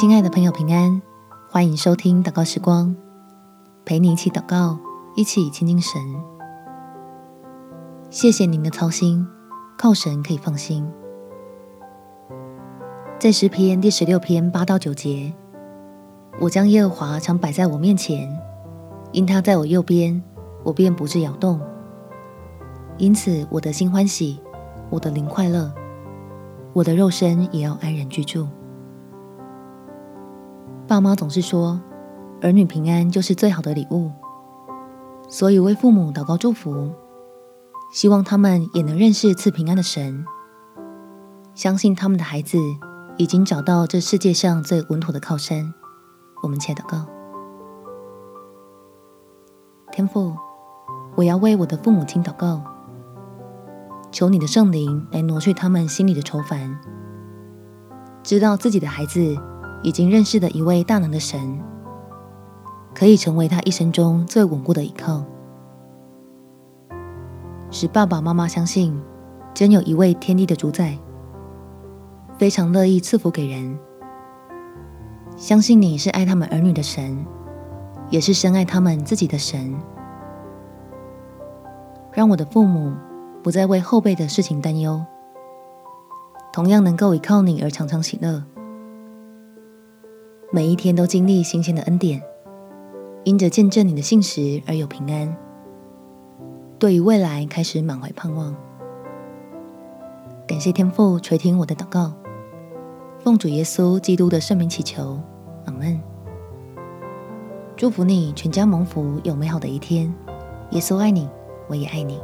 亲爱的朋友，平安！欢迎收听祷告时光，陪你一起祷告，一起亲近神。谢谢您的操心，靠神可以放心。在诗篇第十六篇八到九节，我将耶和华常摆在我面前，因他在我右边，我便不致摇动。因此，我的心欢喜，我的灵快乐，我的肉身也要安然居住。爸妈总是说，儿女平安就是最好的礼物，所以为父母祷告祝福，希望他们也能认识赐平安的神，相信他们的孩子已经找到这世界上最稳妥的靠山。我们且祷告：天父，我要为我的父母亲祷告，求你的圣灵来挪去他们心里的愁烦，知道自己的孩子。已经认识的一位大能的神，可以成为他一生中最稳固的依靠，使爸爸妈妈相信，真有一位天地的主宰，非常乐意赐福给人。相信你是爱他们儿女的神，也是深爱他们自己的神。让我的父母不再为后辈的事情担忧，同样能够依靠你而常常喜乐。每一天都经历新鲜的恩典，因着见证你的信实而有平安。对于未来开始满怀盼望。感谢天父垂听我的祷告，奉主耶稣基督的圣名祈求，阿门。祝福你全家蒙福，有美好的一天。耶稣爱你，我也爱你。